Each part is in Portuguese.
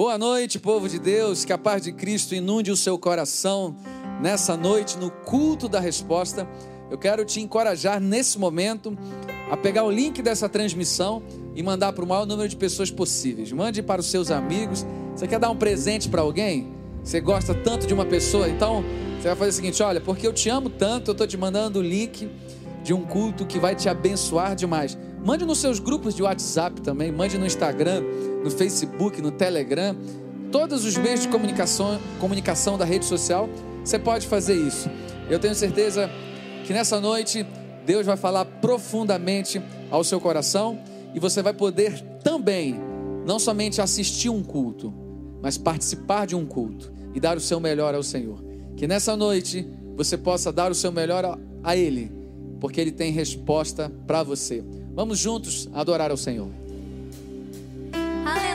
Boa noite, povo de Deus. Que a paz de Cristo inunde o seu coração nessa noite, no culto da resposta. Eu quero te encorajar nesse momento a pegar o link dessa transmissão e mandar para o maior número de pessoas possíveis. Mande para os seus amigos. Você quer dar um presente para alguém? Você gosta tanto de uma pessoa? Então, você vai fazer o seguinte: olha, porque eu te amo tanto, eu estou te mandando o link de um culto que vai te abençoar demais. Mande nos seus grupos de WhatsApp também, mande no Instagram, no Facebook, no Telegram, todos os meios de comunicação, comunicação da rede social, você pode fazer isso. Eu tenho certeza que nessa noite Deus vai falar profundamente ao seu coração e você vai poder também não somente assistir um culto, mas participar de um culto e dar o seu melhor ao Senhor. Que nessa noite você possa dar o seu melhor a Ele, porque Ele tem resposta para você. Vamos juntos adorar ao Senhor. Aleluia!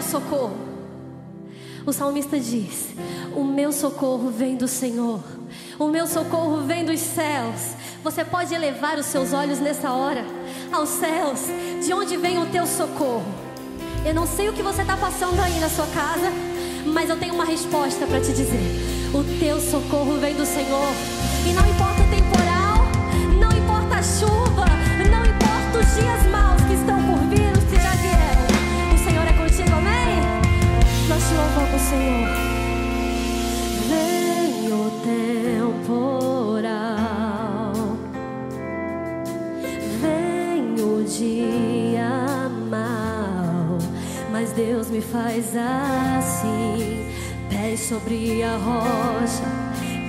Onde me virá o socorro? O salmista diz: O meu socorro vem do Senhor. O meu socorro vem dos céus. Você pode elevar os seus olhos nessa hora aos céus. De onde vem o teu socorro? Eu não sei o que você está passando aí na sua casa, mas eu tenho uma resposta para te dizer. O teu socorro vem do Senhor. E não importa sobre a rocha,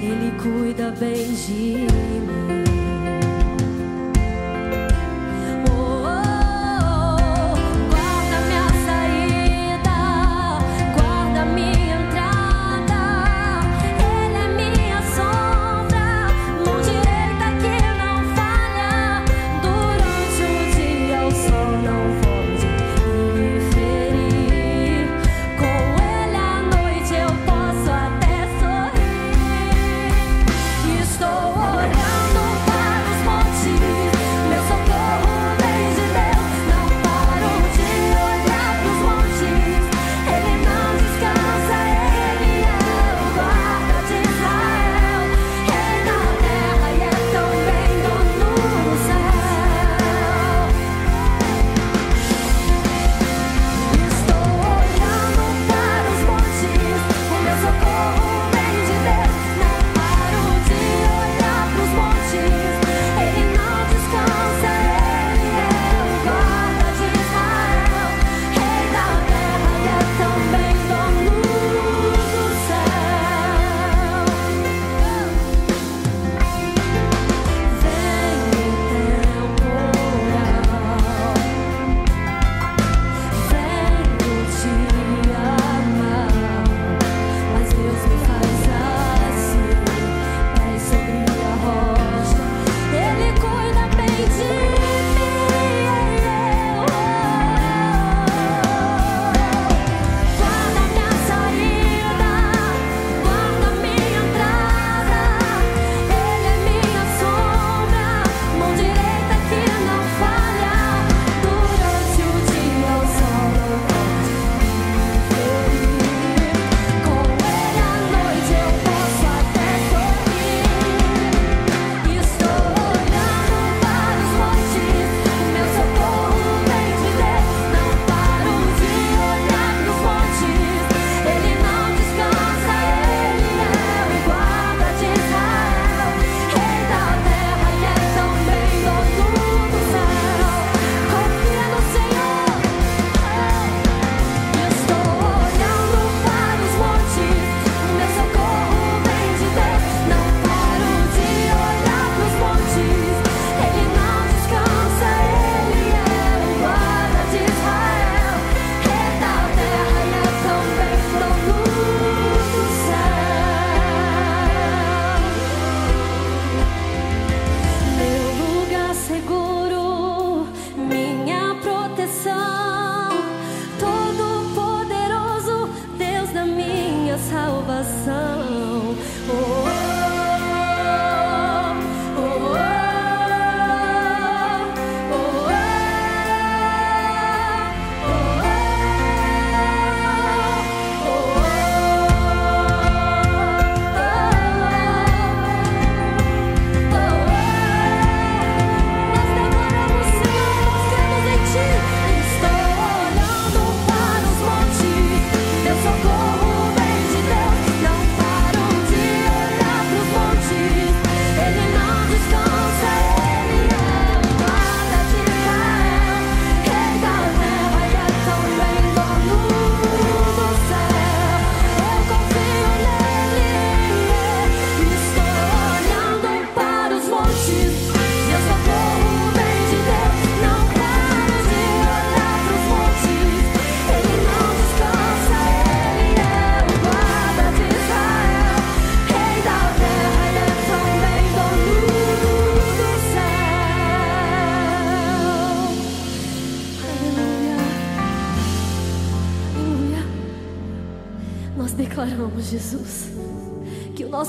Ele cuida bem de mim.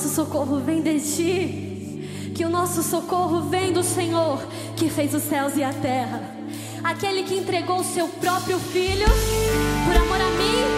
nosso socorro vem de ti, que o nosso socorro vem do Senhor que fez os céus e a terra, aquele que entregou o seu próprio filho por amor a mim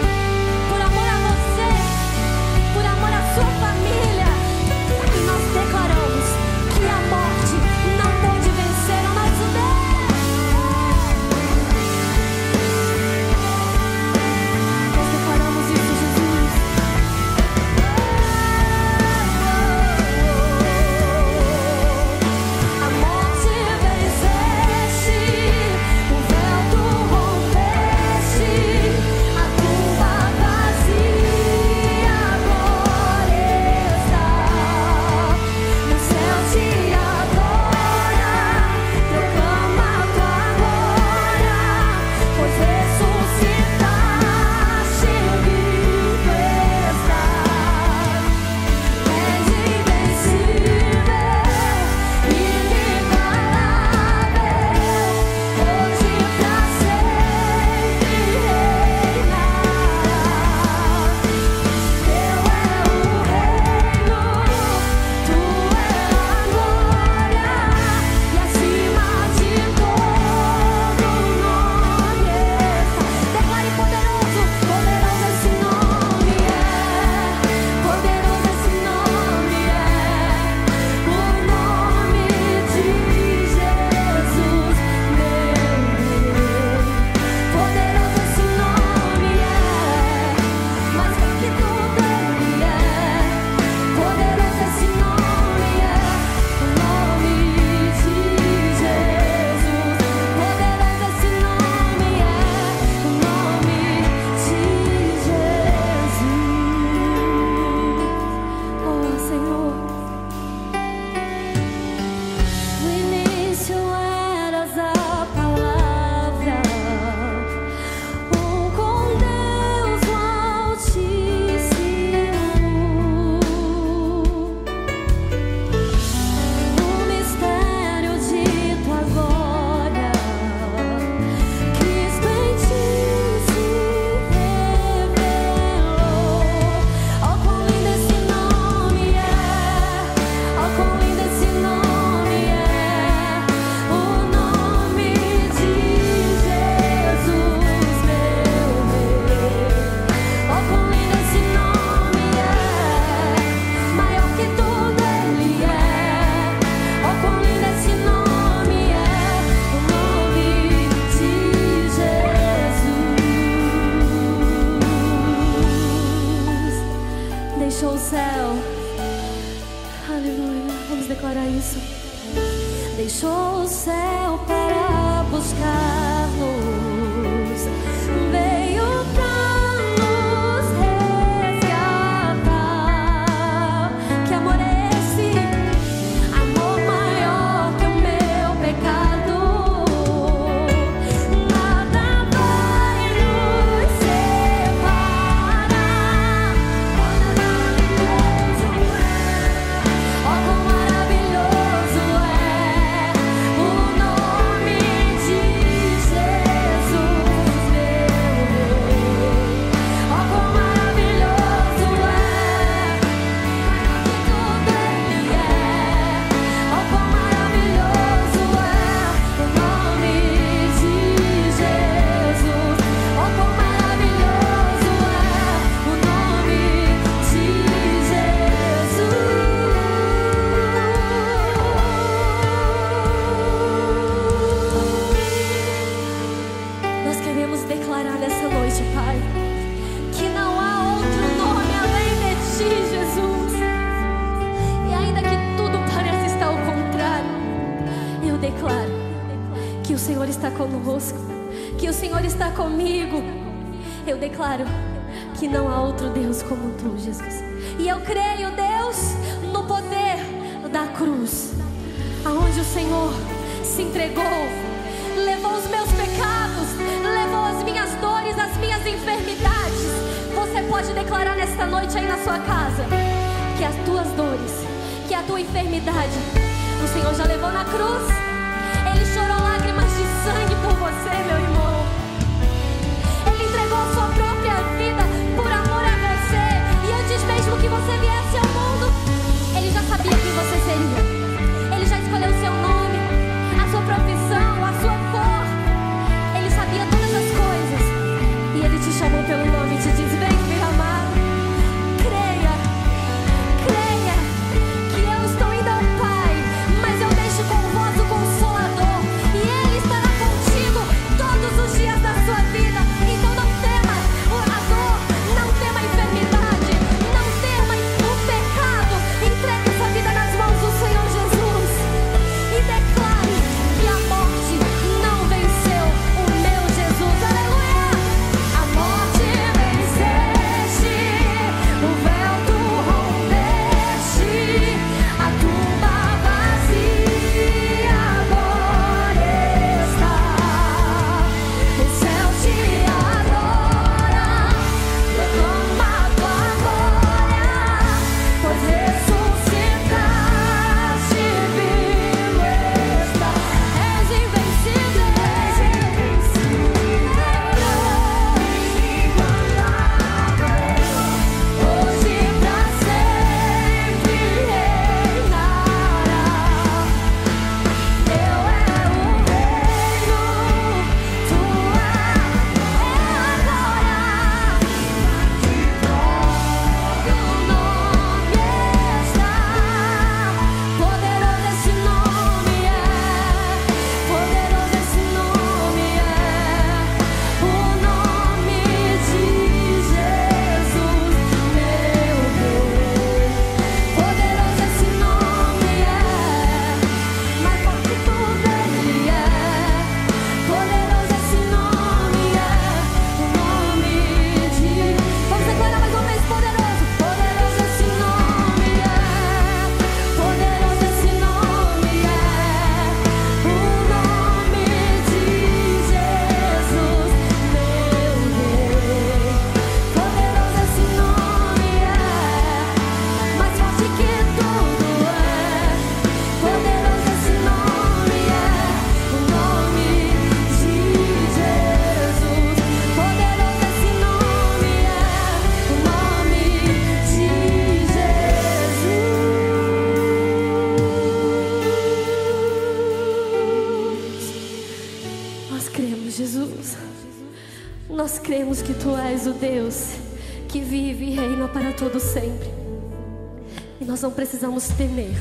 temer,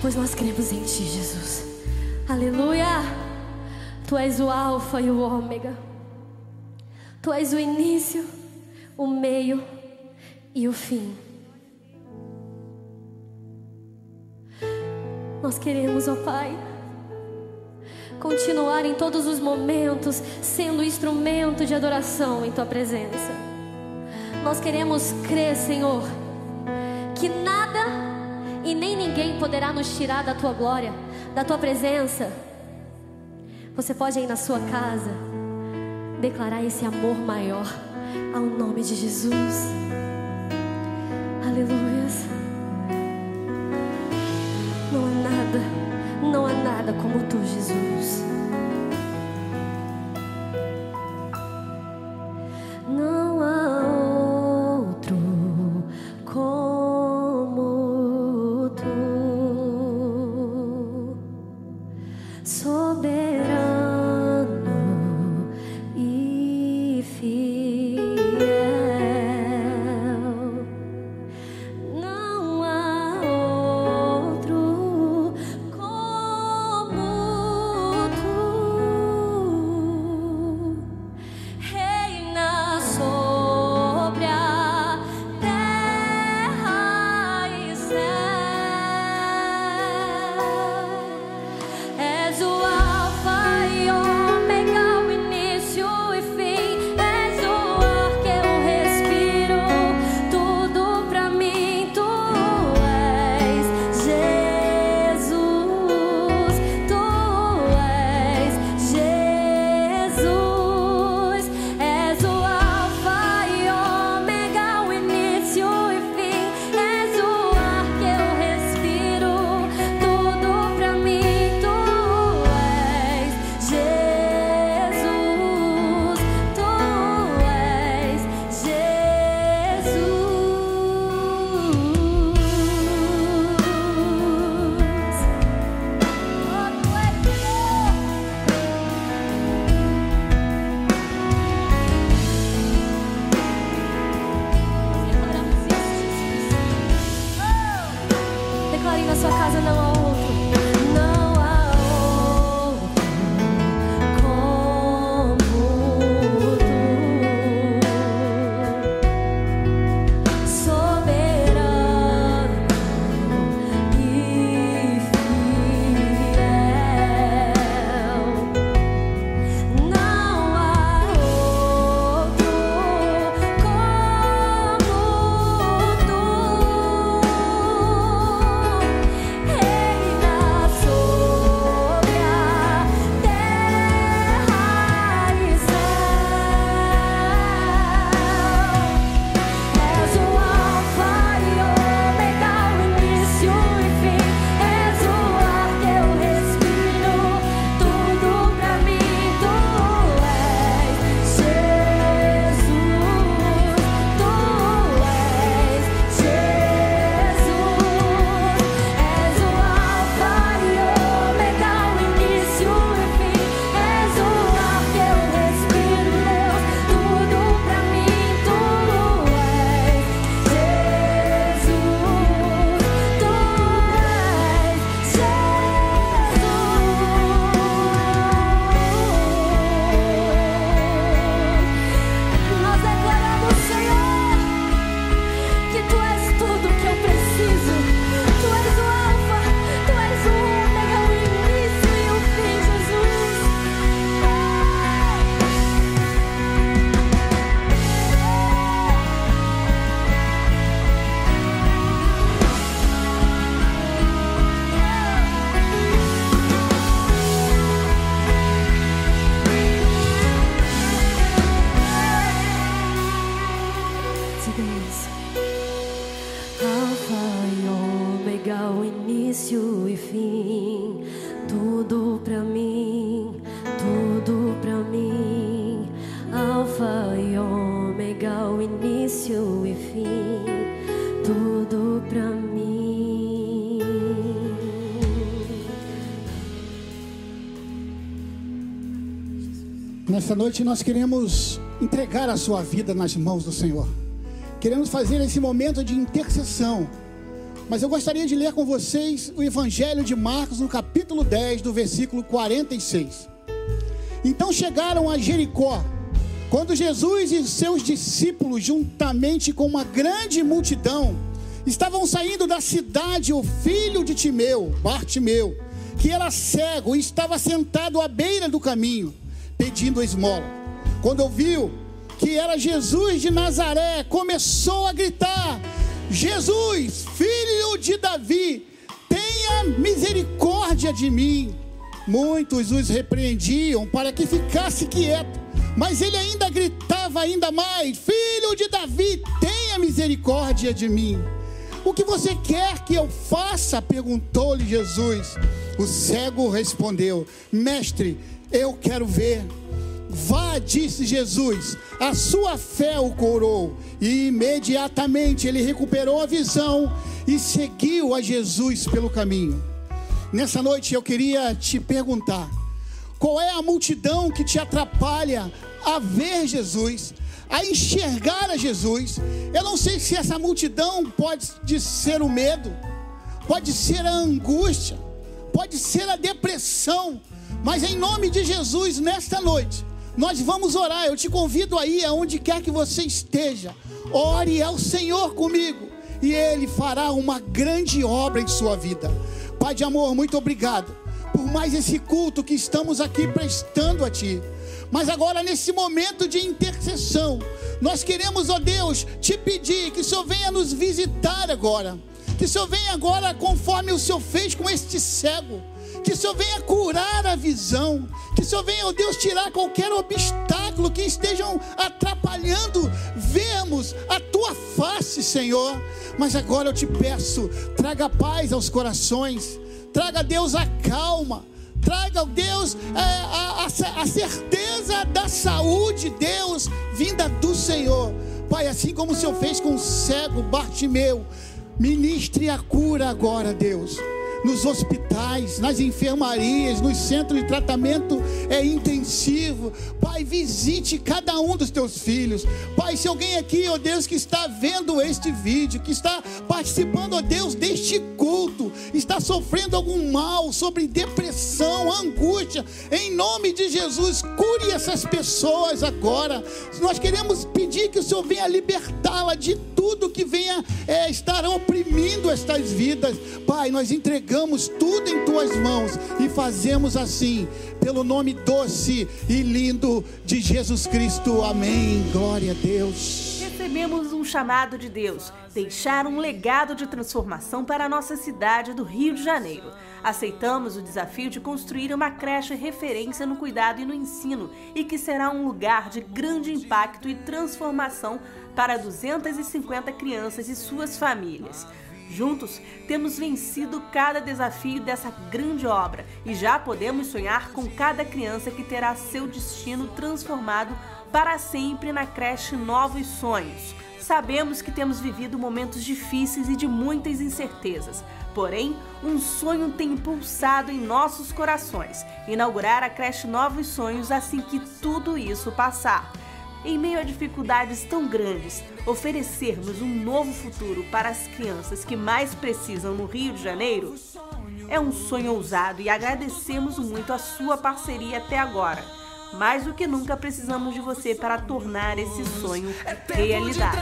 pois nós cremos em Ti, Jesus. Aleluia! Tu és o Alfa e o Ômega, Tu és o início, o meio e o fim. Nós queremos, ó Pai, continuar em todos os momentos sendo instrumento de adoração em Tua presença. Nós queremos crer, Senhor, que nada e nem ninguém poderá nos tirar da tua glória, da tua presença. Você pode ir na sua casa declarar esse amor maior ao nome de Jesus. Aleluia. Não há nada, não há nada como tu, Jesus. Noite nós queremos entregar a sua vida nas mãos do Senhor. Queremos fazer esse momento de intercessão. Mas eu gostaria de ler com vocês o Evangelho de Marcos, no capítulo 10, do versículo 46. Então chegaram a Jericó, quando Jesus e seus discípulos, juntamente com uma grande multidão, estavam saindo da cidade, o filho de Timeu, Bartimeu, que era cego e estava sentado à beira do caminho, pedindo esmola. Quando ouviu que era Jesus de Nazaré, começou a gritar: Jesus, filho de Davi, tenha misericórdia de mim. Muitos os repreendiam para que ficasse quieto, mas ele ainda gritava ainda mais: Filho de Davi, tenha misericórdia de mim. O que você quer que eu faça? perguntou-lhe Jesus. O cego respondeu: Mestre, eu quero ver. Vá, disse Jesus, a sua fé o curou. E imediatamente ele recuperou a visão e seguiu a Jesus pelo caminho. Nessa noite eu queria te perguntar: qual é a multidão que te atrapalha a ver Jesus? a enxergar a Jesus. Eu não sei se essa multidão pode ser o medo, pode ser a angústia, pode ser a depressão, mas em nome de Jesus, nesta noite, nós vamos orar. Eu te convido aí, aonde quer que você esteja, ore ao Senhor comigo, e Ele fará uma grande obra em sua vida. Pai de amor, muito obrigado por mais esse culto que estamos aqui prestando a Ti. Mas agora, nesse momento de intercessão, nós queremos, ó Deus, te pedir que o Senhor venha nos visitar agora. Que o Senhor venha agora, conforme o Senhor fez com este cego. Que o Senhor venha curar a visão. Que o Senhor venha, ó Deus, tirar qualquer obstáculo que estejam atrapalhando vermos a tua face, Senhor. Mas agora eu te peço, traga paz aos corações. Traga, Deus, a calma traga, Deus, é, a, a, a certeza da saúde, Deus, vinda do Senhor. Pai, assim como o Senhor fez com o cego Bartimeu, ministre a cura agora, Deus nos hospitais, nas enfermarias, nos centros de tratamento é intensivo. Pai, visite cada um dos teus filhos. Pai, se alguém aqui, ó oh Deus, que está vendo este vídeo, que está participando, ó oh Deus, deste culto, está sofrendo algum mal sobre depressão, angústia, em nome de Jesus, cure essas pessoas agora. Nós queremos pedir que o Senhor venha libertá-la de tudo que venha é, estar oprimindo estas vidas. Pai, nós entregamos tudo em tuas mãos e fazemos assim, pelo nome doce e lindo de Jesus Cristo. Amém. Glória a Deus. Recebemos um chamado de Deus, deixar um legado de transformação para a nossa cidade do Rio de Janeiro. Aceitamos o desafio de construir uma creche referência no cuidado e no ensino e que será um lugar de grande impacto e transformação para 250 crianças e suas famílias. Juntos, temos vencido cada desafio dessa grande obra e já podemos sonhar com cada criança que terá seu destino transformado para sempre na creche Novos Sonhos. Sabemos que temos vivido momentos difíceis e de muitas incertezas, porém, um sonho tem impulsado em nossos corações inaugurar a creche Novos Sonhos assim que tudo isso passar em meio a dificuldades tão grandes, oferecermos um novo futuro para as crianças que mais precisam no Rio de Janeiro? É um sonho ousado e agradecemos muito a sua parceria até agora. Mais do que nunca precisamos de você para tornar esse sonho é realidade.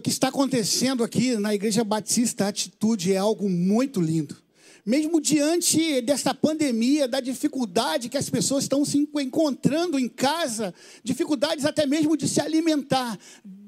O que está acontecendo aqui na Igreja Batista Atitude é algo muito lindo. Mesmo diante dessa pandemia, da dificuldade que as pessoas estão se encontrando em casa, dificuldades até mesmo de se alimentar,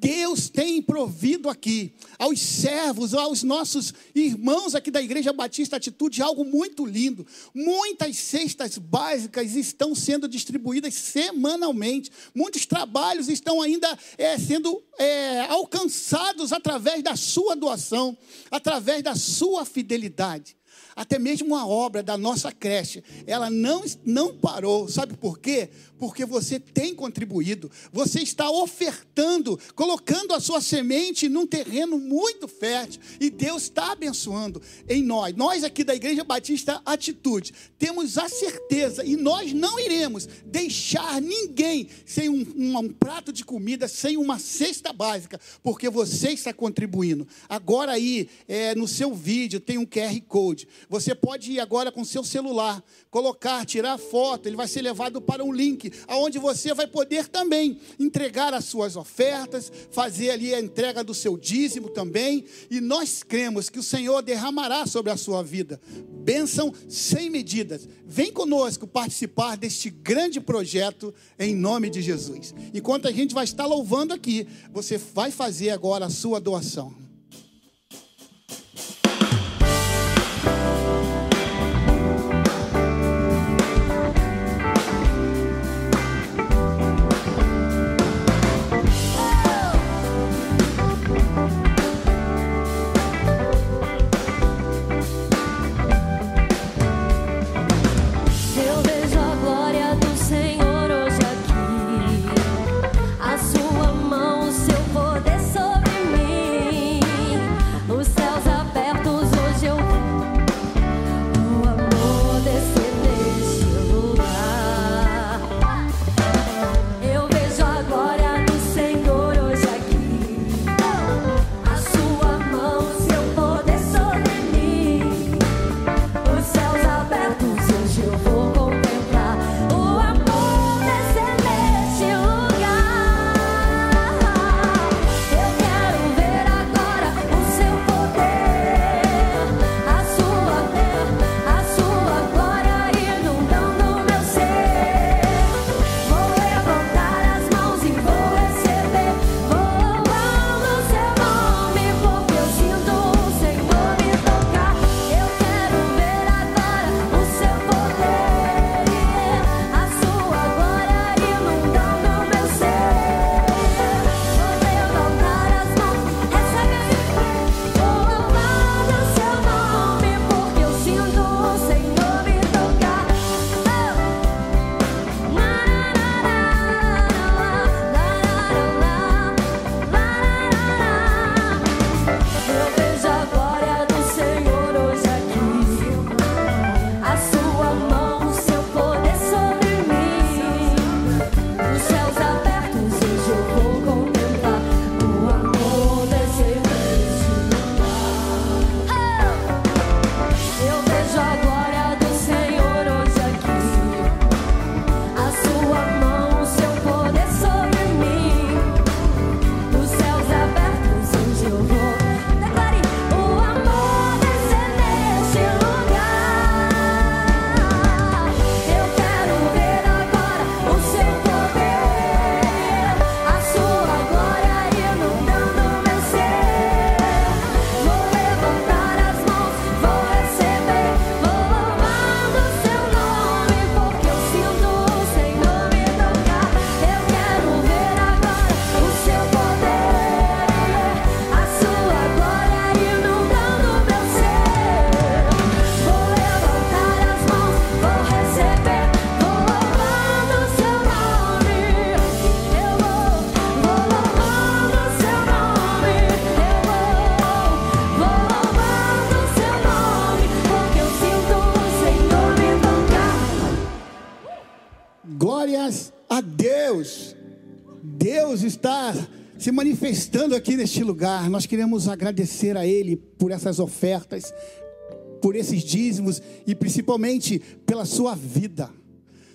Deus tem provido aqui aos servos, aos nossos irmãos aqui da Igreja Batista Atitude algo muito lindo. Muitas cestas básicas estão sendo distribuídas semanalmente. Muitos trabalhos estão ainda é, sendo é, alcançados através da sua doação, através da sua fidelidade. Até mesmo a obra da nossa creche, ela não, não parou. Sabe por quê? Porque você tem contribuído, você está ofertando, colocando a sua semente num terreno muito fértil, e Deus está abençoando em nós. Nós aqui da Igreja Batista Atitude, temos a certeza, e nós não iremos deixar ninguém sem um, um, um prato de comida, sem uma cesta básica, porque você está contribuindo. Agora aí, é, no seu vídeo, tem um QR Code. Você pode ir agora com seu celular, colocar, tirar foto, ele vai ser levado para um link, aonde você vai poder também entregar as suas ofertas, fazer ali a entrega do seu dízimo também, e nós cremos que o Senhor derramará sobre a sua vida bênção sem medidas. Vem conosco participar deste grande projeto em nome de Jesus. Enquanto a gente vai estar louvando aqui, você vai fazer agora a sua doação. Manifestando aqui neste lugar. Nós queremos agradecer a Ele por essas ofertas, por esses dízimos e principalmente pela sua vida.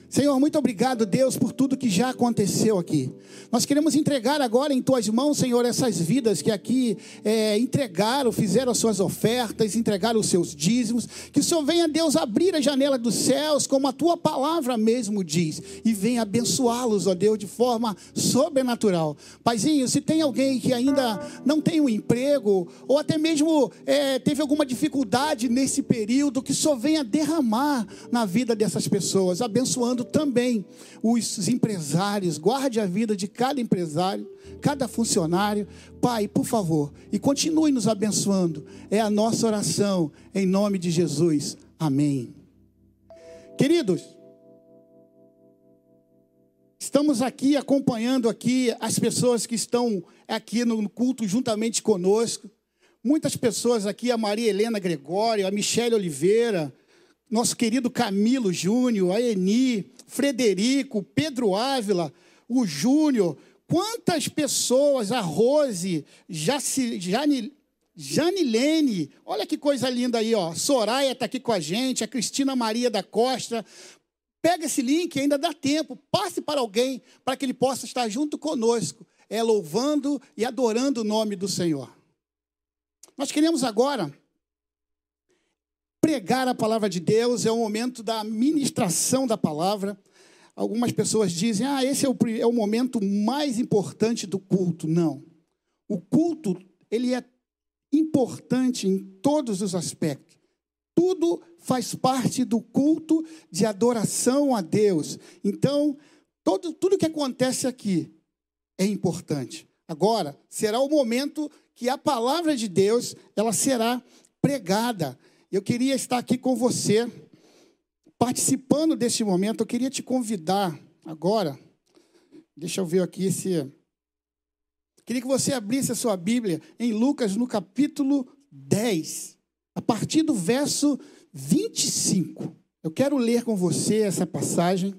Senhor, muito obrigado, Deus, por tudo que já aconteceu aqui. Nós queremos entregar agora em tuas mãos, Senhor, essas vidas que aqui é, entregaram, fizeram as suas ofertas, entregaram os seus dízimos. Que o Senhor venha, Deus, abrir a janela dos céus, como a tua palavra mesmo diz, e venha abençoá-los, ó Deus, de forma sobrenatural. Paizinho, se tem alguém que ainda não tem um emprego, ou até mesmo é, teve alguma dificuldade nesse período, que o Senhor venha derramar na vida dessas pessoas, abençoando também os empresários. Guarde a vida de cada empresário, cada funcionário. Pai, por favor, e continue nos abençoando. É a nossa oração, em nome de Jesus. Amém. Queridos, estamos aqui acompanhando aqui as pessoas que estão aqui no culto juntamente conosco. Muitas pessoas aqui, a Maria Helena Gregório, a Michele Oliveira, nosso querido Camilo Júnior, a Eni, Frederico, Pedro Ávila, o Júnior, quantas pessoas, a Rose, Jaci, Jani, Janilene, olha que coisa linda aí, ó. Soraya está aqui com a gente, a Cristina Maria da Costa. Pega esse link, ainda dá tempo, passe para alguém, para que ele possa estar junto conosco, é louvando e adorando o nome do Senhor. Nós queremos agora pregar a palavra de Deus, é o momento da ministração da palavra. Algumas pessoas dizem, ah, esse é o, é o momento mais importante do culto. Não. O culto, ele é importante em todos os aspectos. Tudo faz parte do culto de adoração a Deus. Então, todo, tudo que acontece aqui é importante. Agora, será o momento que a palavra de Deus ela será pregada. Eu queria estar aqui com você, participando desse momento. Eu queria te convidar agora. Deixa eu ver aqui se. Queria que você abrisse a sua Bíblia em Lucas, no capítulo 10, a partir do verso 25. Eu quero ler com você essa passagem.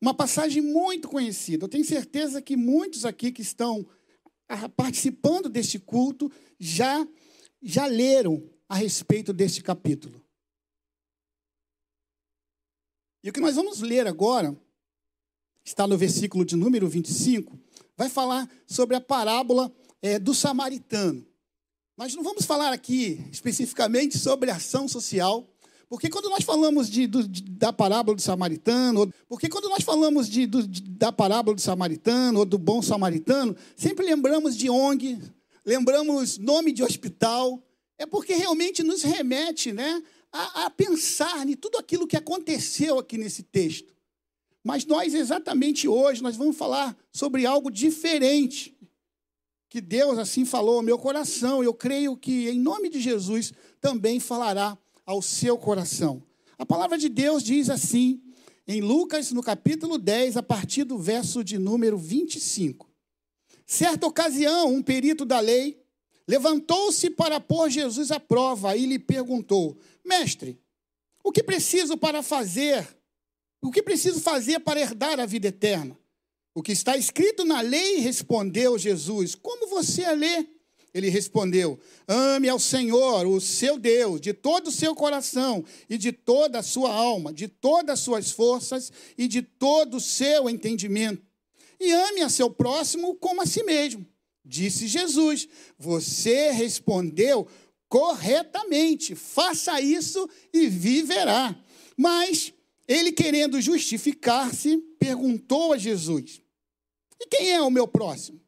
Uma passagem muito conhecida. Eu tenho certeza que muitos aqui que estão ah, participando deste culto já já leram a respeito deste capítulo. E o que nós vamos ler agora está no versículo de número 25, vai falar sobre a parábola é, do samaritano. Nós não vamos falar aqui especificamente sobre ação social, porque quando nós falamos de, do, de, da parábola do samaritano, porque quando nós falamos de, do, da parábola do samaritano ou do bom samaritano, sempre lembramos de ONG, lembramos nome de hospital, é porque realmente nos remete né, a, a pensar em tudo aquilo que aconteceu aqui nesse texto. Mas nós, exatamente hoje, nós vamos falar sobre algo diferente. Que Deus assim falou ao meu coração. Eu creio que, em nome de Jesus, também falará ao seu coração. A palavra de Deus diz assim, em Lucas, no capítulo 10, a partir do verso de número 25. Certa ocasião, um perito da lei levantou-se para pôr Jesus à prova e lhe perguntou: Mestre, o que preciso para fazer? O que preciso fazer para herdar a vida eterna? O que está escrito na lei, respondeu Jesus. Como você a lê? Ele respondeu: Ame ao Senhor, o seu Deus, de todo o seu coração e de toda a sua alma, de todas as suas forças e de todo o seu entendimento. E ame a seu próximo como a si mesmo. Disse Jesus: Você respondeu corretamente. Faça isso e viverá. Mas ele, querendo justificar-se, perguntou a Jesus: E quem é o meu próximo?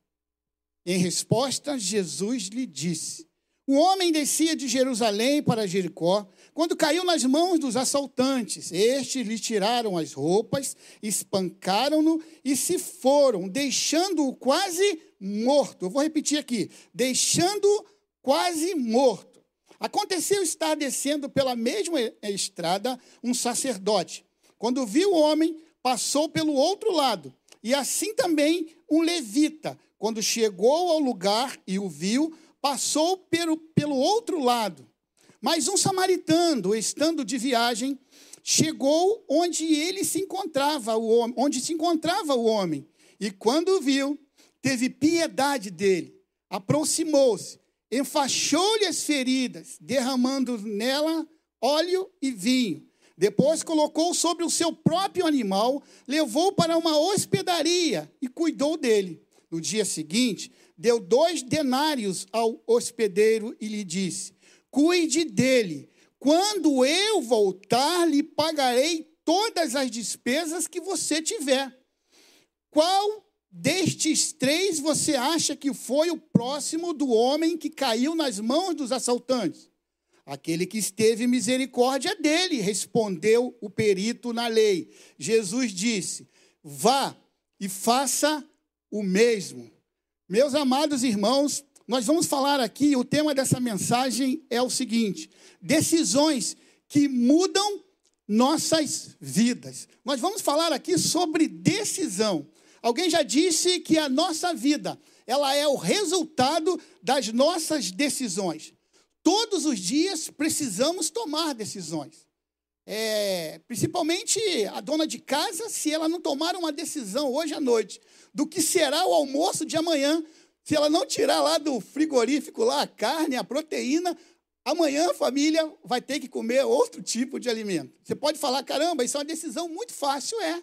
Em resposta, Jesus lhe disse: O homem descia de Jerusalém para Jericó, quando caiu nas mãos dos assaltantes. Estes lhe tiraram as roupas, espancaram-no e se foram, deixando-o quase morto. Eu vou repetir aqui: deixando-o quase morto. Aconteceu estar descendo pela mesma estrada um sacerdote. Quando viu o homem, passou pelo outro lado. E assim também um levita quando chegou ao lugar e o viu, passou pelo, pelo outro lado. Mas um samaritano, estando de viagem, chegou onde ele se encontrava, o homem, onde se encontrava o homem. E quando viu, teve piedade dele, aproximou-se, enfaixou-lhe as feridas, derramando nela óleo e vinho. Depois colocou sobre o seu próprio animal, levou para uma hospedaria e cuidou dele. No dia seguinte, deu dois denários ao hospedeiro e lhe disse: Cuide dele. Quando eu voltar, lhe pagarei todas as despesas que você tiver. Qual destes três você acha que foi o próximo do homem que caiu nas mãos dos assaltantes? Aquele que esteve misericórdia dele, respondeu o perito na lei. Jesus disse: Vá e faça o mesmo. Meus amados irmãos, nós vamos falar aqui, o tema dessa mensagem é o seguinte: decisões que mudam nossas vidas. Nós vamos falar aqui sobre decisão. Alguém já disse que a nossa vida, ela é o resultado das nossas decisões. Todos os dias precisamos tomar decisões. É, principalmente a dona de casa, se ela não tomar uma decisão hoje à noite do que será o almoço de amanhã, se ela não tirar lá do frigorífico lá a carne, a proteína, amanhã a família vai ter que comer outro tipo de alimento. Você pode falar, caramba, isso é uma decisão muito fácil, é.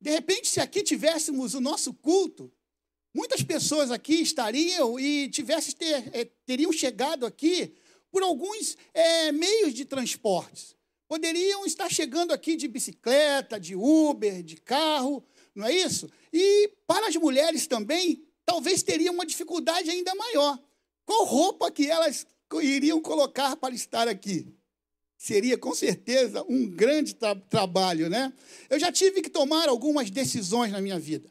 De repente, se aqui tivéssemos o nosso culto, muitas pessoas aqui estariam e tivessem ter, é, teriam chegado aqui por alguns é, meios de transportes. Poderiam estar chegando aqui de bicicleta, de Uber, de carro, não é isso? E para as mulheres também, talvez teriam uma dificuldade ainda maior. Qual roupa que elas iriam colocar para estar aqui? Seria com certeza um grande tra trabalho, né? Eu já tive que tomar algumas decisões na minha vida.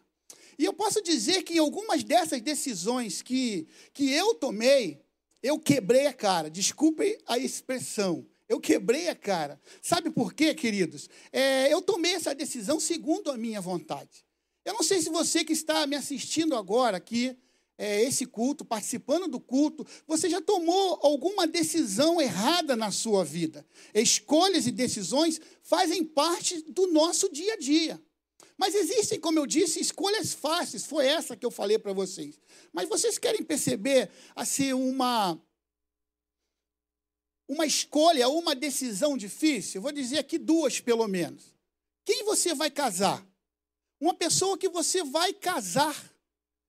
E eu posso dizer que algumas dessas decisões que, que eu tomei, eu quebrei a cara. Desculpem a expressão. Eu quebrei a cara. Sabe por quê, queridos? É, eu tomei essa decisão segundo a minha vontade. Eu não sei se você que está me assistindo agora aqui, é, esse culto, participando do culto, você já tomou alguma decisão errada na sua vida. Escolhas e decisões fazem parte do nosso dia a dia. Mas existem, como eu disse, escolhas fáceis. Foi essa que eu falei para vocês. Mas vocês querem perceber assim uma uma escolha, uma decisão difícil? Vou dizer aqui duas pelo menos. Quem você vai casar? Uma pessoa que você vai casar.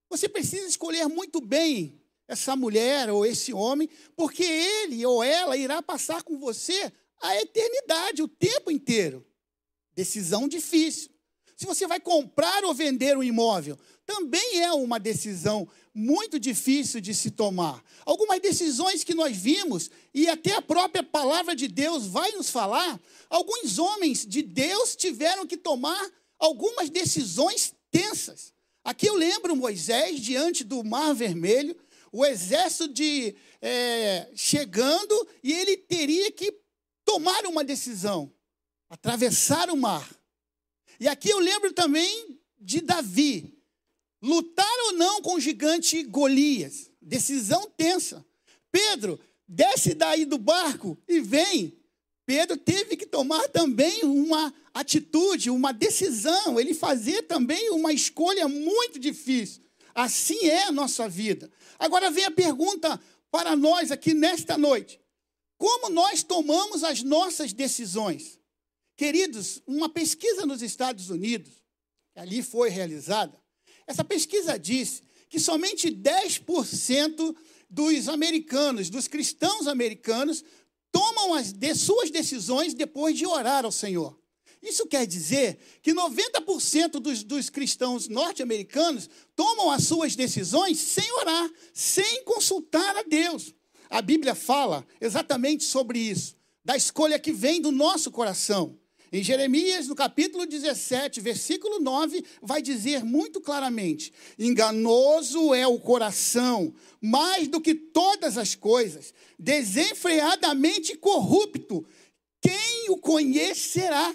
Você precisa escolher muito bem essa mulher ou esse homem, porque ele ou ela irá passar com você a eternidade, o tempo inteiro. Decisão difícil. Se você vai comprar ou vender um imóvel, também é uma decisão muito difícil de se tomar. Algumas decisões que nós vimos, e até a própria palavra de Deus vai nos falar, alguns homens de Deus tiveram que tomar algumas decisões tensas. Aqui eu lembro Moisés diante do Mar Vermelho, o exército de é, chegando, e ele teria que tomar uma decisão, atravessar o mar. E aqui eu lembro também de Davi. Lutar ou não com o gigante Golias. Decisão tensa. Pedro, desce daí do barco e vem. Pedro teve que tomar também uma atitude, uma decisão, ele fazer também uma escolha muito difícil. Assim é a nossa vida. Agora vem a pergunta para nós aqui nesta noite: como nós tomamos as nossas decisões? Queridos, uma pesquisa nos Estados Unidos, que ali foi realizada, essa pesquisa disse que somente 10% dos americanos, dos cristãos americanos, tomam as de suas decisões depois de orar ao Senhor. Isso quer dizer que 90% dos, dos cristãos norte-americanos tomam as suas decisões sem orar, sem consultar a Deus. A Bíblia fala exatamente sobre isso, da escolha que vem do nosso coração. Em Jeremias, no capítulo 17, versículo 9, vai dizer muito claramente: Enganoso é o coração, mais do que todas as coisas, desenfreadamente corrupto. Quem o conhecerá?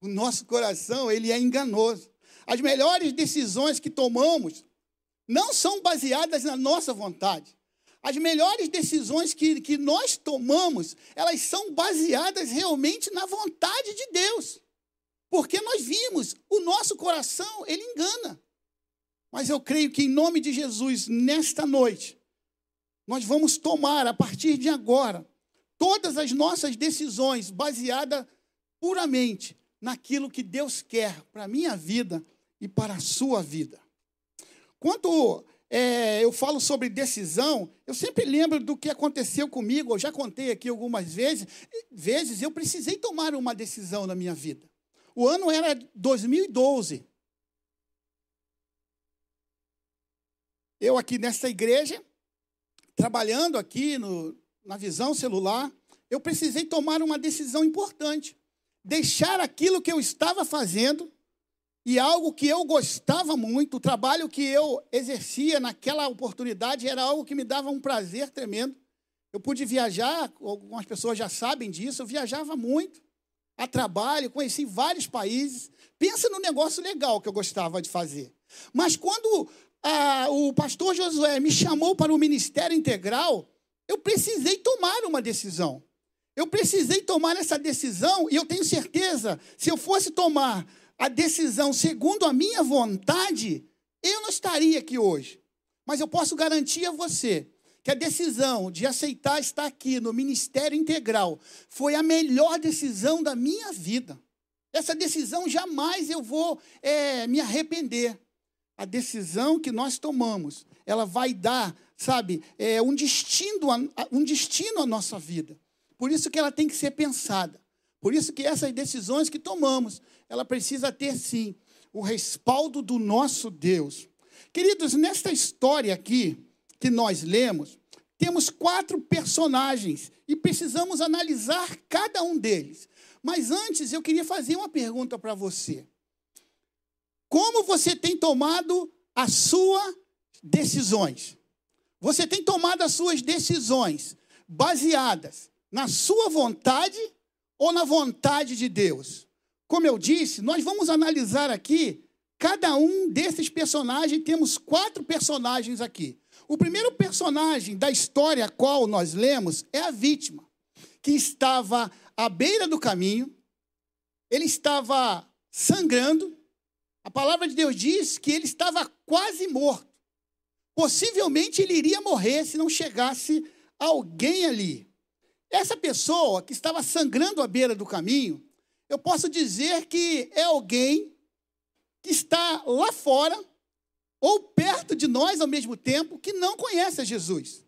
O nosso coração, ele é enganoso. As melhores decisões que tomamos não são baseadas na nossa vontade. As melhores decisões que, que nós tomamos, elas são baseadas realmente na vontade de Deus. Porque nós vimos, o nosso coração, ele engana. Mas eu creio que em nome de Jesus, nesta noite, nós vamos tomar, a partir de agora, todas as nossas decisões baseadas puramente naquilo que Deus quer para a minha vida e para a sua vida. Quanto é, eu falo sobre decisão, eu sempre lembro do que aconteceu comigo, eu já contei aqui algumas vezes, vezes eu precisei tomar uma decisão na minha vida. O ano era 2012. eu aqui nessa igreja, trabalhando aqui no, na visão celular, eu precisei tomar uma decisão importante. Deixar aquilo que eu estava fazendo e algo que eu gostava muito, o trabalho que eu exercia naquela oportunidade era algo que me dava um prazer tremendo. Eu pude viajar, algumas pessoas já sabem disso, eu viajava muito a trabalho, conheci vários países. Pensa no negócio legal que eu gostava de fazer. Mas quando ah, o pastor Josué me chamou para o ministério integral, eu precisei tomar uma decisão. Eu precisei tomar essa decisão e eu tenho certeza, se eu fosse tomar a decisão segundo a minha vontade, eu não estaria aqui hoje. Mas eu posso garantir a você que a decisão de aceitar estar aqui no Ministério Integral foi a melhor decisão da minha vida. Essa decisão jamais eu vou é, me arrepender. A decisão que nós tomamos, ela vai dar, sabe, é, um, destino, um destino à nossa vida. Por isso que ela tem que ser pensada. Por isso que essas decisões que tomamos, ela precisa ter sim o respaldo do nosso Deus. Queridos, nesta história aqui, que nós lemos, temos quatro personagens e precisamos analisar cada um deles. Mas antes eu queria fazer uma pergunta para você. Como você tem tomado as suas decisões? Você tem tomado as suas decisões baseadas na sua vontade ou na vontade de Deus? Como eu disse, nós vamos analisar aqui cada um desses personagens, temos quatro personagens aqui. O primeiro personagem da história a qual nós lemos é a vítima, que estava à beira do caminho, ele estava sangrando. A palavra de Deus diz que ele estava quase morto. Possivelmente ele iria morrer se não chegasse alguém ali. Essa pessoa que estava sangrando à beira do caminho, eu posso dizer que é alguém que está lá fora ou perto de nós ao mesmo tempo que não conhece a Jesus.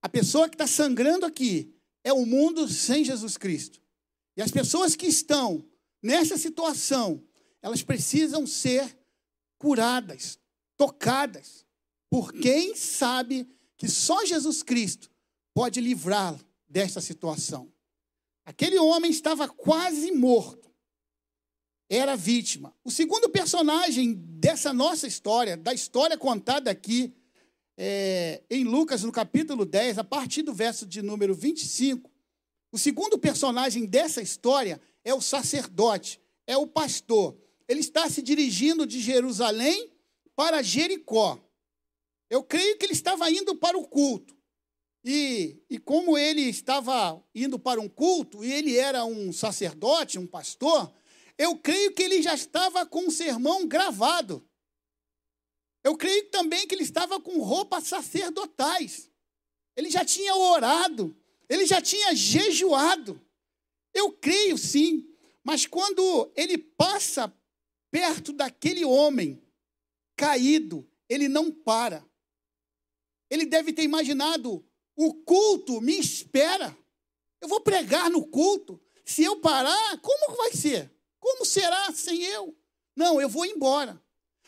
A pessoa que está sangrando aqui é o mundo sem Jesus Cristo. E as pessoas que estão nessa situação, elas precisam ser curadas, tocadas por quem sabe que só Jesus Cristo pode livrá-lo desta situação. Aquele homem estava quase morto era vítima. O segundo personagem dessa nossa história, da história contada aqui é, em Lucas, no capítulo 10, a partir do verso de número 25, o segundo personagem dessa história é o sacerdote, é o pastor. Ele está se dirigindo de Jerusalém para Jericó. Eu creio que ele estava indo para o culto. E, e como ele estava indo para um culto, e ele era um sacerdote, um pastor, eu creio que ele já estava com um sermão gravado. Eu creio também que ele estava com roupas sacerdotais. Ele já tinha orado, ele já tinha jejuado. Eu creio sim, mas quando ele passa perto daquele homem caído, ele não para. Ele deve ter imaginado: o culto me espera. Eu vou pregar no culto. Se eu parar, como vai ser? Como será sem eu? Não, eu vou embora.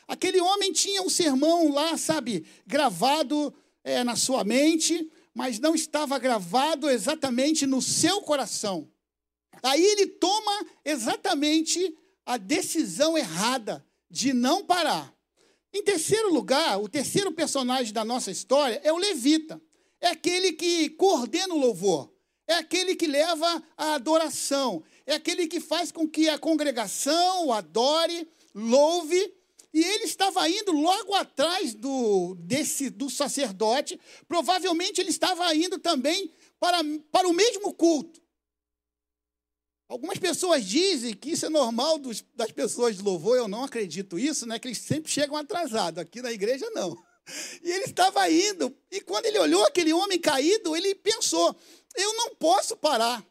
Aquele homem tinha um sermão lá, sabe, gravado é, na sua mente, mas não estava gravado exatamente no seu coração. Aí ele toma exatamente a decisão errada de não parar. Em terceiro lugar, o terceiro personagem da nossa história é o levita. É aquele que coordena o louvor, é aquele que leva a adoração, é aquele que faz com que a congregação adore, louve. E ele estava indo logo atrás do, desse, do sacerdote. Provavelmente ele estava indo também para, para o mesmo culto. Algumas pessoas dizem que isso é normal dos, das pessoas de louvor, eu não acredito isso, né? Que eles sempre chegam atrasados. Aqui na igreja, não. E ele estava indo, e quando ele olhou aquele homem caído, ele pensou: eu não posso parar.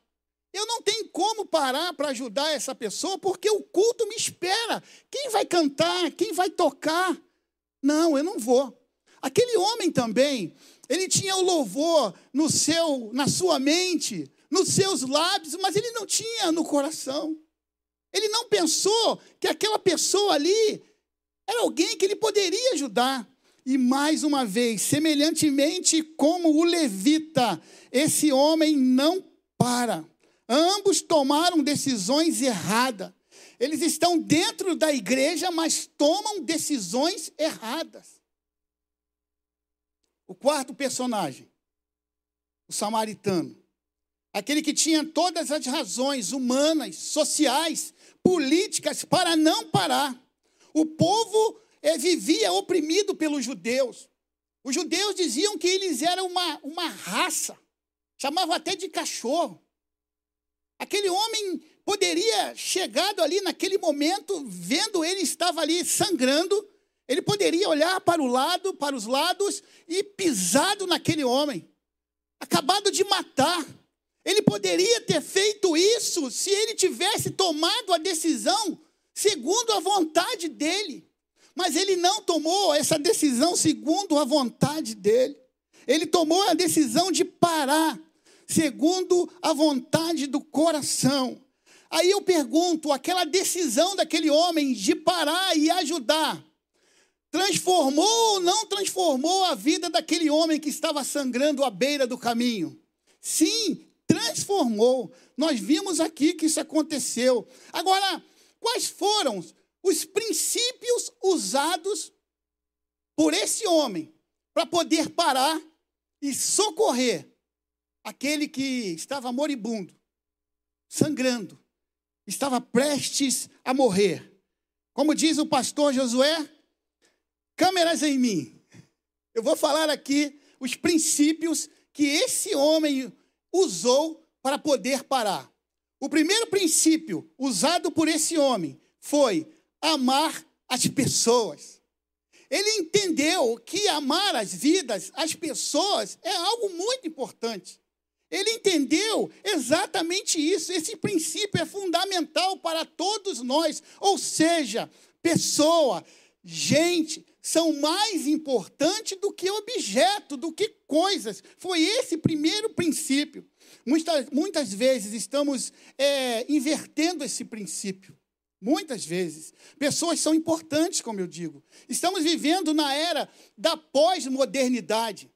Eu não tenho como parar para ajudar essa pessoa, porque o culto me espera. Quem vai cantar? Quem vai tocar? Não, eu não vou. Aquele homem também, ele tinha o louvor no seu, na sua mente, nos seus lábios, mas ele não tinha no coração. Ele não pensou que aquela pessoa ali era alguém que ele poderia ajudar. E mais uma vez, semelhantemente como o levita, esse homem não para. Ambos tomaram decisões erradas. Eles estão dentro da igreja, mas tomam decisões erradas. O quarto personagem, o samaritano. Aquele que tinha todas as razões humanas, sociais, políticas para não parar. O povo vivia oprimido pelos judeus. Os judeus diziam que eles eram uma, uma raça, chamavam até de cachorro. Aquele homem poderia, chegado ali naquele momento, vendo ele estava ali sangrando, ele poderia olhar para o lado, para os lados e pisado naquele homem, acabado de matar. Ele poderia ter feito isso se ele tivesse tomado a decisão segundo a vontade dele. Mas ele não tomou essa decisão segundo a vontade dele. Ele tomou a decisão de parar, segundo a vontade do coração. Aí eu pergunto: aquela decisão daquele homem de parar e ajudar, transformou ou não transformou a vida daquele homem que estava sangrando à beira do caminho? Sim, transformou. Nós vimos aqui que isso aconteceu. Agora, quais foram os princípios usados por esse homem para poder parar e socorrer aquele que estava moribundo, sangrando, estava prestes a morrer. Como diz o pastor Josué, câmeras em mim. Eu vou falar aqui os princípios que esse homem usou para poder parar. O primeiro princípio usado por esse homem foi amar as pessoas. Ele entendeu que amar as vidas, as pessoas, é algo muito importante. Ele entendeu exatamente isso. Esse princípio é fundamental para todos nós. Ou seja, pessoa, gente, são mais importantes do que objeto, do que coisas. Foi esse primeiro princípio. Muitas, muitas vezes estamos é, invertendo esse princípio. Muitas vezes. Pessoas são importantes, como eu digo. Estamos vivendo na era da pós-modernidade.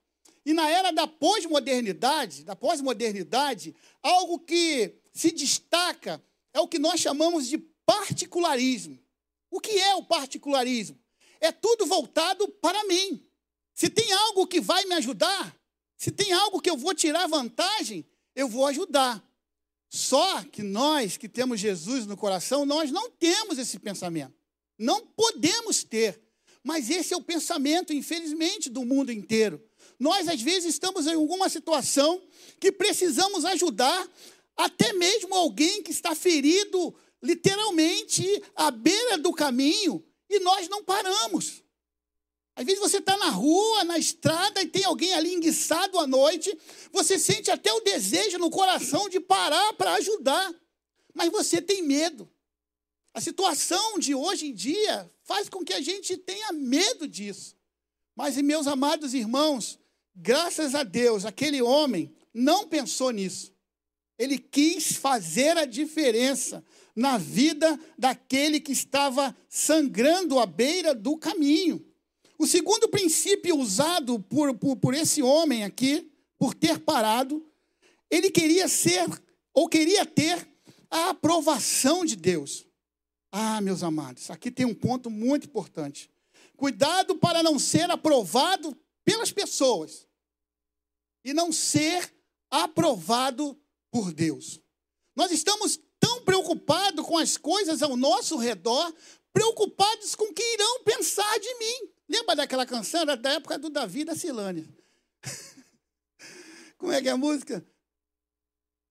E na era da pós-modernidade, da pós-modernidade, algo que se destaca é o que nós chamamos de particularismo. O que é o particularismo? É tudo voltado para mim. Se tem algo que vai me ajudar, se tem algo que eu vou tirar vantagem, eu vou ajudar. Só que nós que temos Jesus no coração, nós não temos esse pensamento. Não podemos ter. Mas esse é o pensamento, infelizmente, do mundo inteiro. Nós, às vezes, estamos em alguma situação que precisamos ajudar até mesmo alguém que está ferido, literalmente, à beira do caminho, e nós não paramos. Às vezes você está na rua, na estrada, e tem alguém ali enguiçado à noite, você sente até o desejo no coração de parar para ajudar, mas você tem medo. A situação de hoje em dia faz com que a gente tenha medo disso. Mas, meus amados irmãos, graças a Deus, aquele homem não pensou nisso. Ele quis fazer a diferença na vida daquele que estava sangrando à beira do caminho. O segundo princípio usado por, por, por esse homem aqui, por ter parado, ele queria ser, ou queria ter, a aprovação de Deus. Ah, meus amados, aqui tem um ponto muito importante. Cuidado para não ser aprovado pelas pessoas e não ser aprovado por Deus. Nós estamos tão preocupados com as coisas ao nosso redor, preocupados com o que irão pensar de mim. Lembra daquela canção? Era da época do Davi da Cilânia. Como é que é a música?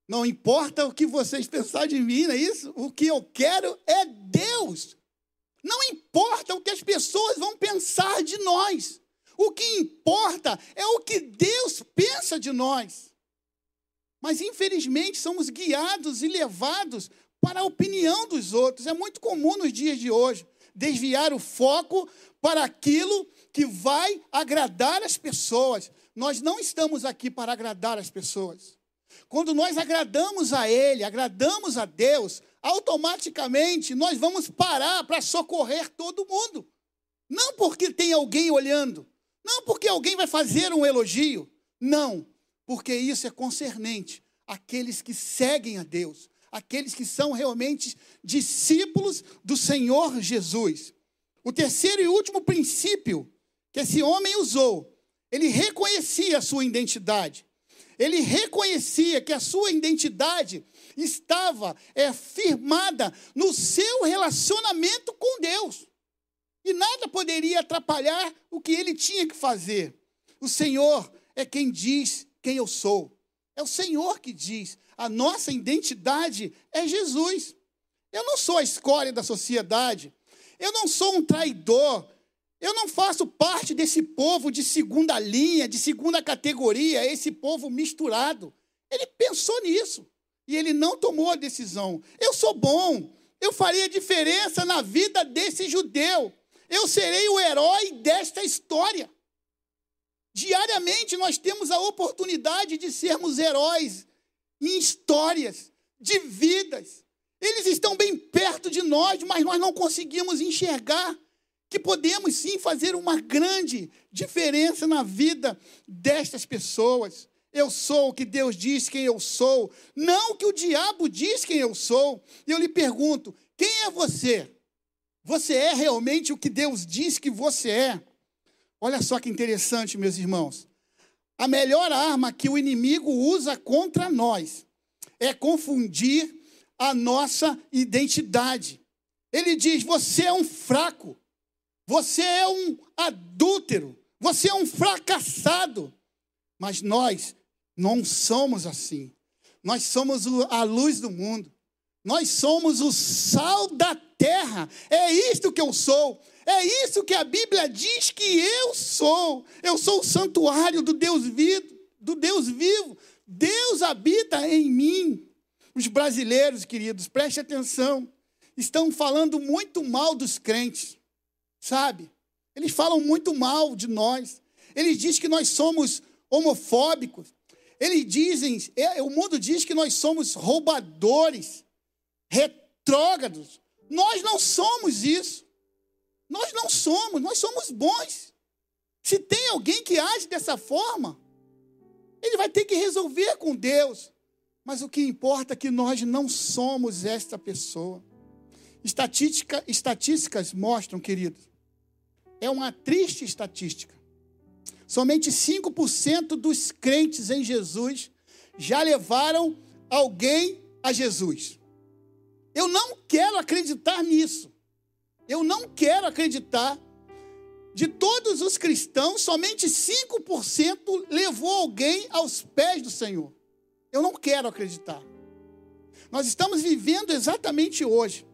Não importa o que vocês pensarem de mim, não é isso? O que eu quero é Deus. Não importa o que as pessoas vão pensar de nós. O que importa é o que Deus pensa de nós. Mas, infelizmente, somos guiados e levados para a opinião dos outros. É muito comum nos dias de hoje desviar o foco para aquilo que vai agradar as pessoas. Nós não estamos aqui para agradar as pessoas. Quando nós agradamos a Ele, agradamos a Deus, automaticamente nós vamos parar para socorrer todo mundo. Não porque tem alguém olhando, Não porque alguém vai fazer um elogio. Não, porque isso é concernente àqueles que seguem a Deus, aqueles que são realmente discípulos do Senhor Jesus. O terceiro e último princípio que esse homem usou, ele reconhecia a sua identidade. Ele reconhecia que a sua identidade estava é, firmada no seu relacionamento com Deus. E nada poderia atrapalhar o que ele tinha que fazer. O Senhor é quem diz quem eu sou. É o Senhor que diz. A nossa identidade é Jesus. Eu não sou a escória da sociedade. Eu não sou um traidor. Eu não faço parte desse povo de segunda linha, de segunda categoria, esse povo misturado. Ele pensou nisso e ele não tomou a decisão. Eu sou bom, eu faria diferença na vida desse judeu. Eu serei o herói desta história. Diariamente nós temos a oportunidade de sermos heróis em histórias, de vidas. Eles estão bem perto de nós, mas nós não conseguimos enxergar que podemos sim fazer uma grande diferença na vida destas pessoas. Eu sou o que Deus diz quem eu sou, não o que o diabo diz quem eu sou. E eu lhe pergunto: quem é você? Você é realmente o que Deus diz que você é? Olha só que interessante, meus irmãos. A melhor arma que o inimigo usa contra nós é confundir a nossa identidade. Ele diz: você é um fraco, você é um adúltero, você é um fracassado. Mas nós não somos assim. Nós somos a luz do mundo. Nós somos o sal da terra. É isto que eu sou. É isso que a Bíblia diz que eu sou. Eu sou o santuário do Deus vivo, do Deus vivo. Deus habita em mim. Os brasileiros, queridos, preste atenção, estão falando muito mal dos crentes sabe? Eles falam muito mal de nós. Eles dizem que nós somos homofóbicos. Eles dizem, é, o mundo diz que nós somos roubadores, retrógrados. Nós não somos isso. Nós não somos, nós somos bons. Se tem alguém que age dessa forma, ele vai ter que resolver com Deus. Mas o que importa é que nós não somos esta pessoa. Estatística, estatísticas mostram, queridos, é uma triste estatística. Somente 5% dos crentes em Jesus já levaram alguém a Jesus. Eu não quero acreditar nisso. Eu não quero acreditar. De todos os cristãos, somente 5% levou alguém aos pés do Senhor. Eu não quero acreditar. Nós estamos vivendo exatamente hoje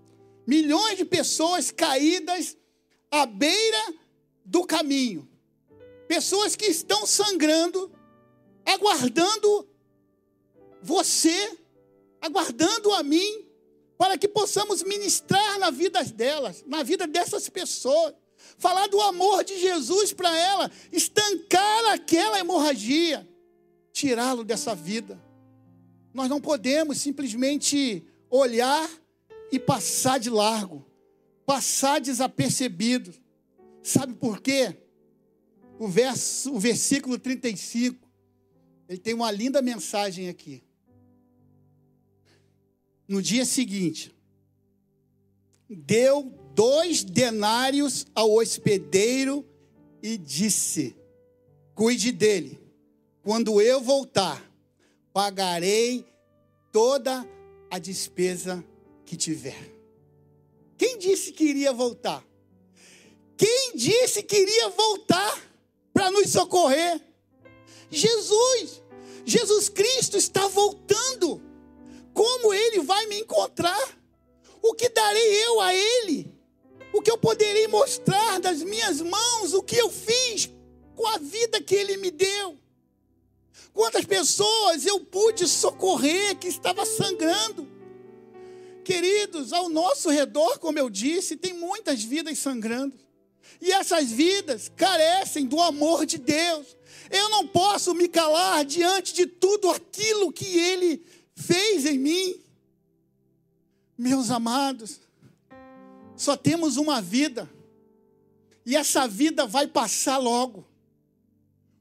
milhões de pessoas caídas à beira do caminho. Pessoas que estão sangrando, aguardando você, aguardando a mim, para que possamos ministrar na vida delas, na vida dessas pessoas. Falar do amor de Jesus para ela, estancar aquela hemorragia, tirá-lo dessa vida. Nós não podemos simplesmente olhar e passar de largo passar desapercebido. Sabe por quê? O, verso, o versículo 35, ele tem uma linda mensagem aqui. No dia seguinte, deu dois denários ao hospedeiro e disse: Cuide dele. Quando eu voltar, pagarei toda a despesa que tiver. Quem disse que iria voltar? Quem disse que iria voltar para nos socorrer? Jesus. Jesus Cristo está voltando. Como ele vai me encontrar? O que darei eu a ele? O que eu poderei mostrar das minhas mãos? O que eu fiz com a vida que ele me deu? Quantas pessoas eu pude socorrer que estava sangrando? Queridos, ao nosso redor, como eu disse, tem muitas vidas sangrando. E essas vidas carecem do amor de Deus. Eu não posso me calar diante de tudo aquilo que Ele fez em mim. Meus amados, só temos uma vida. E essa vida vai passar logo.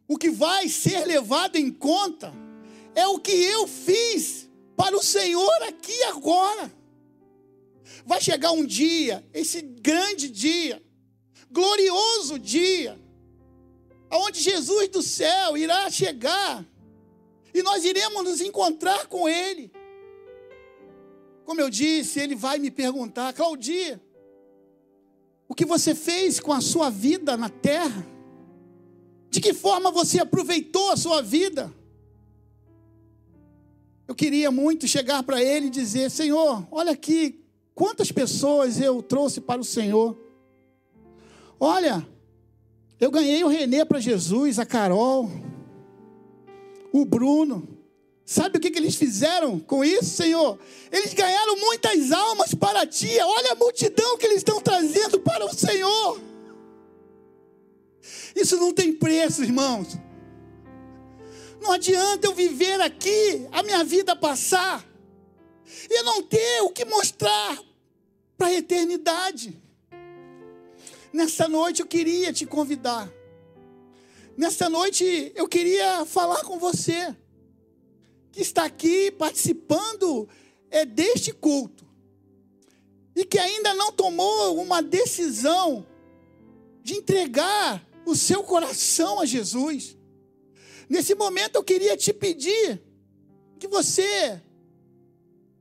o que vai ser levado em conta é o que eu fiz para o Senhor aqui agora. Vai chegar um dia, esse grande dia, glorioso dia, aonde Jesus do céu irá chegar e nós iremos nos encontrar com Ele. Como eu disse, Ele vai me perguntar, Claudia, o que você fez com a sua vida na terra? De que forma você aproveitou a sua vida? Eu queria muito chegar para ele e dizer: Senhor, olha aqui, quantas pessoas eu trouxe para o Senhor. Olha, eu ganhei o Renê para Jesus, a Carol, o Bruno. Sabe o que, que eles fizeram com isso, Senhor? Eles ganharam muitas almas para ti. Olha a multidão que eles estão trazendo para o Senhor. Isso não tem preço, irmãos. Não adianta eu viver aqui, a minha vida passar, e não ter o que mostrar para a eternidade. Nessa noite eu queria te convidar. Nessa noite eu queria falar com você que está aqui participando é, deste culto e que ainda não tomou uma decisão de entregar o seu coração a Jesus. Nesse momento eu queria te pedir que você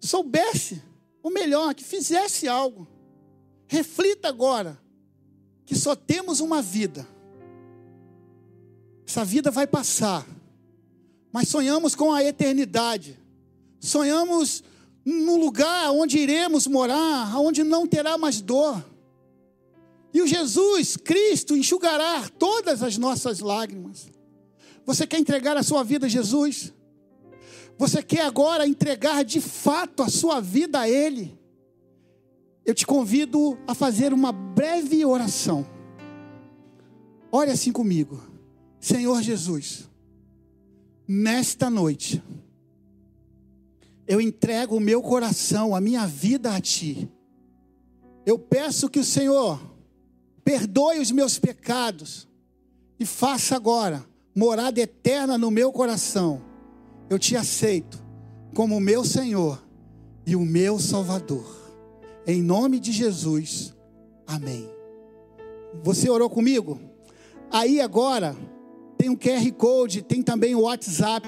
soubesse, ou melhor, que fizesse algo. Reflita agora que só temos uma vida. Essa vida vai passar mas sonhamos com a eternidade. Sonhamos num lugar onde iremos morar, onde não terá mais dor. E o Jesus Cristo enxugará todas as nossas lágrimas. Você quer entregar a sua vida a Jesus? Você quer agora entregar de fato a sua vida a Ele? Eu te convido a fazer uma breve oração. Ore assim comigo. Senhor Jesus, nesta noite, eu entrego o meu coração, a minha vida a Ti. Eu peço que o Senhor perdoe os meus pecados e faça agora morada eterna no meu coração. Eu te aceito como o meu Senhor e o meu Salvador. Em nome de Jesus. Amém. Você orou comigo? Aí agora tem um QR Code, tem também o WhatsApp.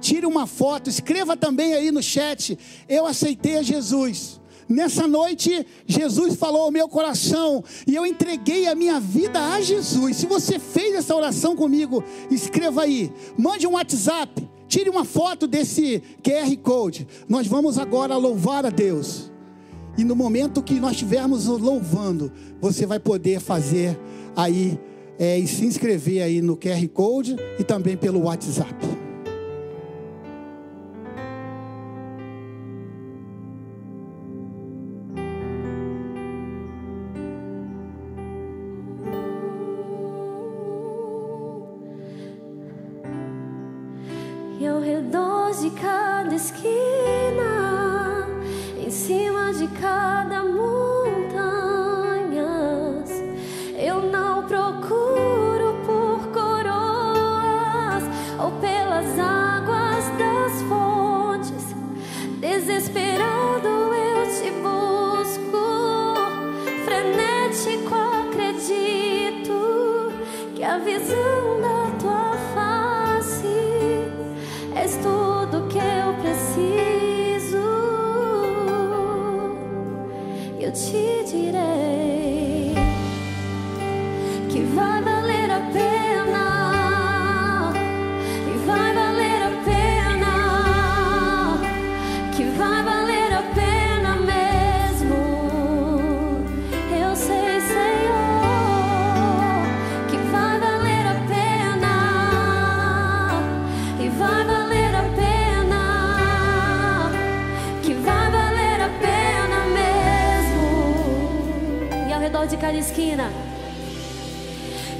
Tire uma foto, escreva também aí no chat. Eu aceitei a Jesus. Nessa noite, Jesus falou ao meu coração e eu entreguei a minha vida a Jesus. Se você fez essa oração comigo, escreva aí, mande um WhatsApp, tire uma foto desse QR Code. Nós vamos agora louvar a Deus. E no momento que nós estivermos louvando, você vai poder fazer aí é, e se inscrever aí no QR Code e também pelo WhatsApp.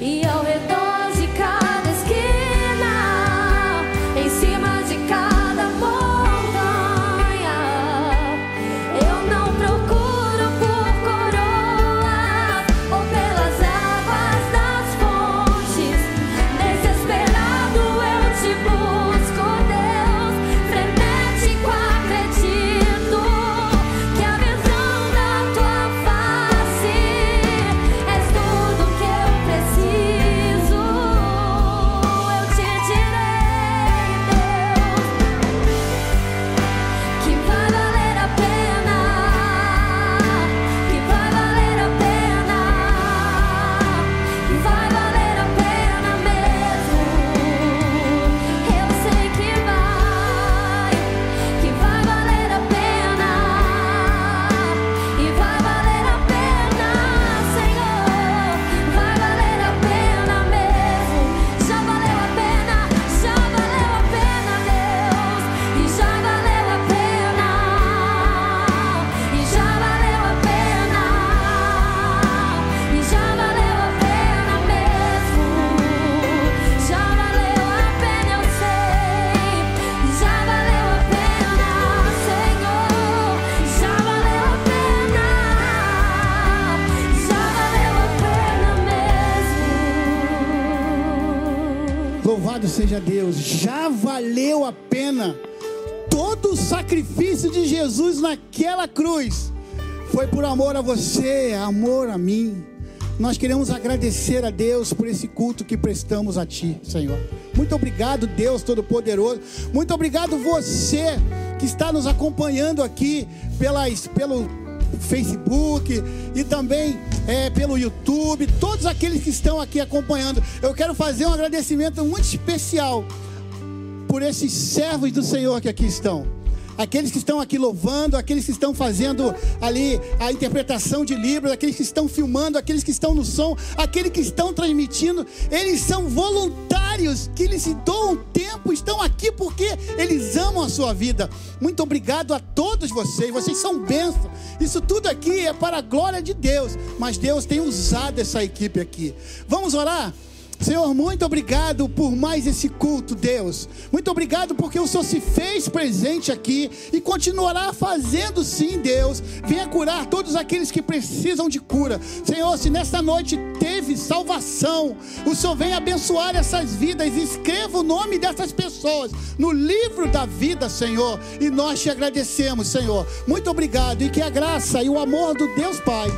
E ao redor amor a você, amor a mim. Nós queremos agradecer a Deus por esse culto que prestamos a Ti, Senhor. Muito obrigado, Deus Todo-Poderoso. Muito obrigado você que está nos acompanhando aqui pelas, pelo Facebook e também é, pelo YouTube. Todos aqueles que estão aqui acompanhando. Eu quero fazer um agradecimento muito especial por esses servos do Senhor que aqui estão aqueles que estão aqui louvando, aqueles que estão fazendo ali a interpretação de Libras, aqueles que estão filmando, aqueles que estão no som, aqueles que estão transmitindo, eles são voluntários, que se doam tempo, estão aqui porque eles amam a sua vida. Muito obrigado a todos vocês, vocês são bênçãos. Isso tudo aqui é para a glória de Deus, mas Deus tem usado essa equipe aqui. Vamos orar? Senhor, muito obrigado por mais esse culto, Deus. Muito obrigado porque o Senhor se fez presente aqui e continuará fazendo sim, Deus. Venha curar todos aqueles que precisam de cura. Senhor, se nesta noite teve salvação, o Senhor vem abençoar essas vidas. Escreva o nome dessas pessoas no livro da vida, Senhor. E nós te agradecemos, Senhor. Muito obrigado e que a graça e o amor do Deus Pai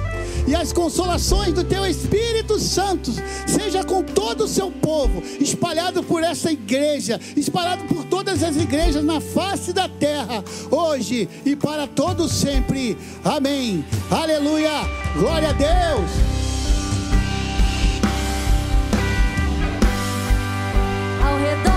e as consolações do teu Espírito Santo seja com todo o seu povo, espalhado por essa igreja, espalhado por todas as igrejas na face da terra, hoje e para todos sempre. Amém. Aleluia. Glória a Deus. Ao redor